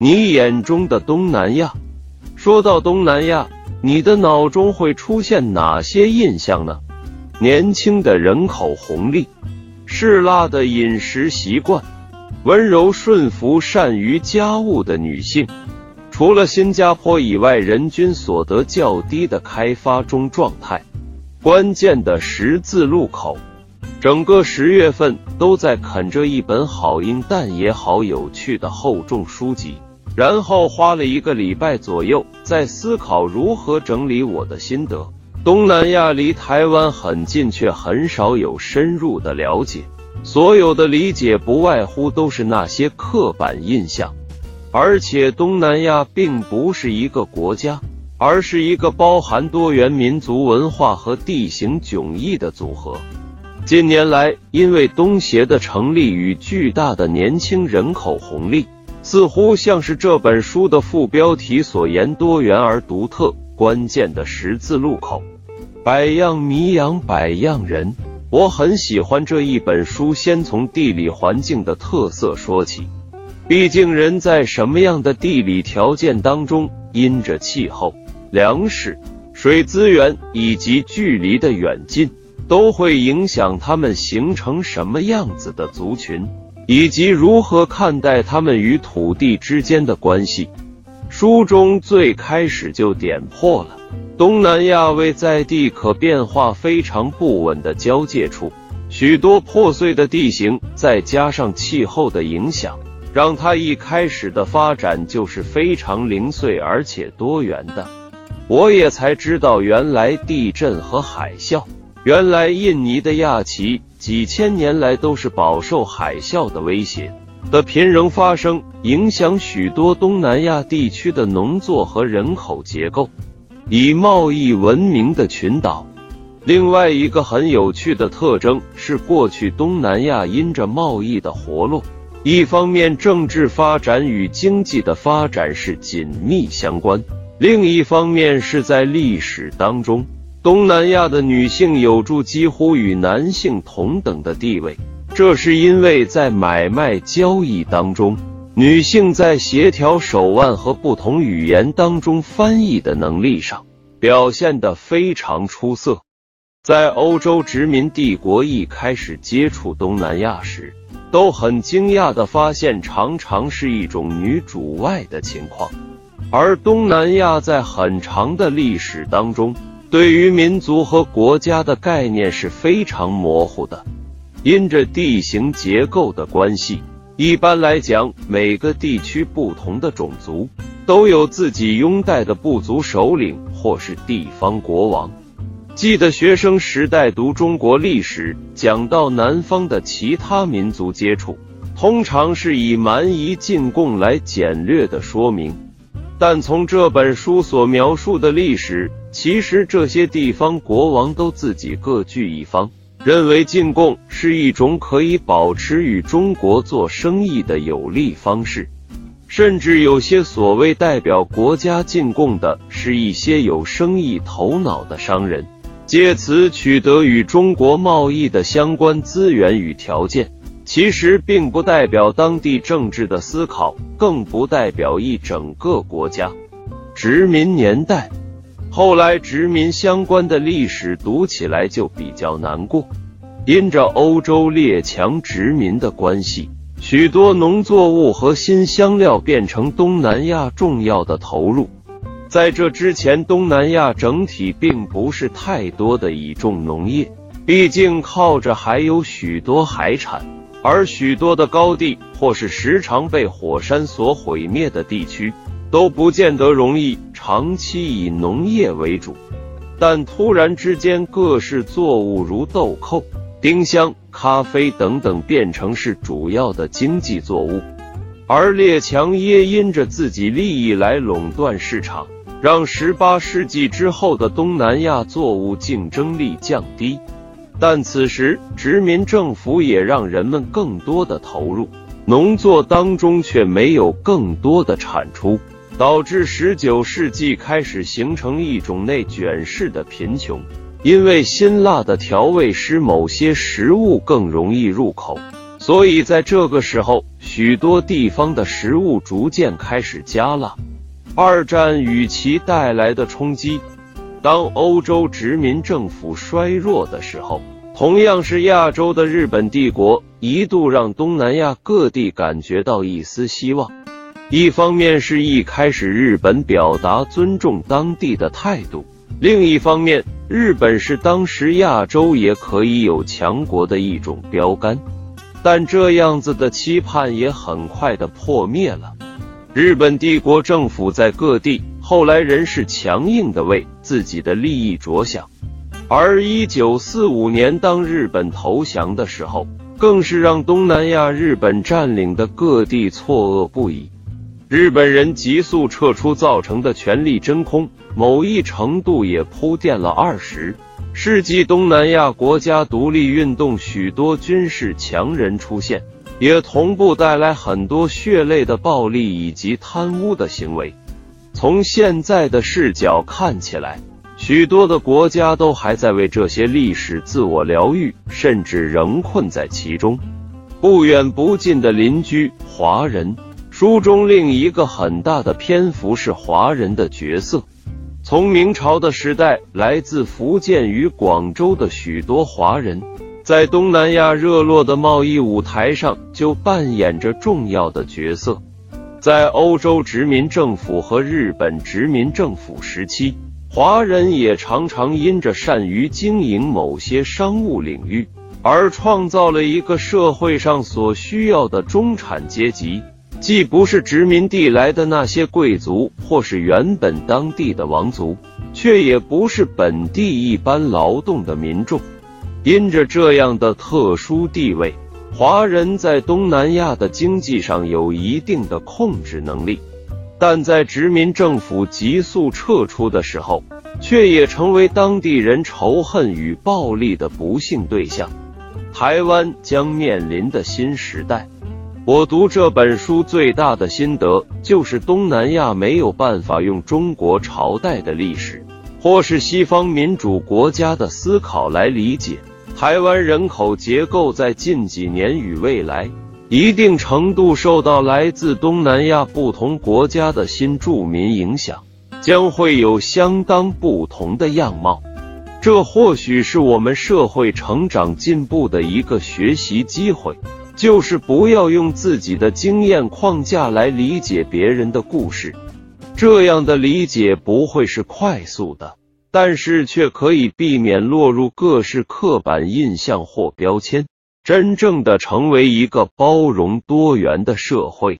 你眼中的东南亚，说到东南亚，你的脑中会出现哪些印象呢？年轻的人口红利，嗜辣的饮食习惯，温柔顺服、善于家务的女性。除了新加坡以外，人均所得较低的开发中状态。关键的十字路口，整个十月份都在啃着一本好硬但也好有趣的厚重书籍。然后花了一个礼拜左右，在思考如何整理我的心得。东南亚离台湾很近，却很少有深入的了解。所有的理解不外乎都是那些刻板印象。而且东南亚并不是一个国家，而是一个包含多元民族文化和地形迥异的组合。近年来，因为东协的成立与巨大的年轻人口红利。似乎像是这本书的副标题所言，多元而独特，关键的十字路口，百样迷养百样人。我很喜欢这一本书，先从地理环境的特色说起。毕竟人在什么样的地理条件当中，因着气候、粮食、水资源以及距离的远近，都会影响他们形成什么样子的族群。以及如何看待他们与土地之间的关系，书中最开始就点破了东南亚为在地可变化非常不稳的交界处，许多破碎的地形，再加上气候的影响，让它一开始的发展就是非常零碎而且多元的。我也才知道，原来地震和海啸，原来印尼的亚奇。几千年来都是饱受海啸的威胁，的频仍发生，影响许多东南亚地区的农作和人口结构。以贸易闻名的群岛，另外一个很有趣的特征是，过去东南亚因着贸易的活络，一方面政治发展与经济的发展是紧密相关，另一方面是在历史当中。东南亚的女性有住几乎与男性同等的地位，这是因为在买卖交易当中，女性在协调手腕和不同语言当中翻译的能力上表现得非常出色。在欧洲殖民帝国一开始接触东南亚时，都很惊讶地发现，常常是一种女主外的情况，而东南亚在很长的历史当中。对于民族和国家的概念是非常模糊的，因着地形结构的关系，一般来讲，每个地区不同的种族都有自己拥戴的部族首领或是地方国王。记得学生时代读中国历史，讲到南方的其他民族接触，通常是以蛮夷进贡来简略的说明，但从这本书所描述的历史。其实这些地方国王都自己各据一方，认为进贡是一种可以保持与中国做生意的有利方式，甚至有些所谓代表国家进贡的，是一些有生意头脑的商人，借此取得与中国贸易的相关资源与条件。其实并不代表当地政治的思考，更不代表一整个国家。殖民年代。后来殖民相关的历史读起来就比较难过，因着欧洲列强殖民的关系，许多农作物和新香料变成东南亚重要的投入。在这之前，东南亚整体并不是太多的倚重农业，毕竟靠着还有许多海产，而许多的高地或是时常被火山所毁灭的地区。都不见得容易长期以农业为主，但突然之间，各式作物如豆蔻、丁香、咖啡等等变成是主要的经济作物，而列强也因着自己利益来垄断市场，让十八世纪之后的东南亚作物竞争力降低。但此时殖民政府也让人们更多的投入农作当中，却没有更多的产出。导致十九世纪开始形成一种内卷式的贫穷，因为辛辣的调味使某些食物更容易入口，所以在这个时候，许多地方的食物逐渐开始加辣。二战与其带来的冲击，当欧洲殖民政府衰弱的时候，同样是亚洲的日本帝国一度让东南亚各地感觉到一丝希望。一方面是一开始日本表达尊重当地的态度，另一方面，日本是当时亚洲也可以有强国的一种标杆。但这样子的期盼也很快的破灭了。日本帝国政府在各地后来仍是强硬的为自己的利益着想，而一九四五年当日本投降的时候，更是让东南亚日本占领的各地错愕不已。日本人急速撤出造成的权力真空，某一程度也铺垫了二十。世纪东南亚国家独立运动，许多军事强人出现，也同步带来很多血泪的暴力以及贪污的行为。从现在的视角看起来，许多的国家都还在为这些历史自我疗愈，甚至仍困在其中。不远不近的邻居华人，书中另一个很大的篇幅是华人的角色。从明朝的时代，来自福建与广州的许多华人，在东南亚热络的贸易舞台上就扮演着重要的角色。在欧洲殖民政府和日本殖民政府时期，华人也常常因着善于经营某些商务领域，而创造了一个社会上所需要的中产阶级。既不是殖民地来的那些贵族，或是原本当地的王族，却也不是本地一般劳动的民众。因着这样的特殊地位，华人在东南亚的经济上有一定的控制能力，但在殖民政府急速撤出的时候，却也成为当地人仇恨与暴力的不幸对象。台湾将面临的新时代。我读这本书最大的心得就是，东南亚没有办法用中国朝代的历史，或是西方民主国家的思考来理解台湾人口结构。在近几年与未来，一定程度受到来自东南亚不同国家的新住民影响，将会有相当不同的样貌。这或许是我们社会成长进步的一个学习机会。就是不要用自己的经验框架来理解别人的故事，这样的理解不会是快速的，但是却可以避免落入各式刻板印象或标签，真正的成为一个包容多元的社会。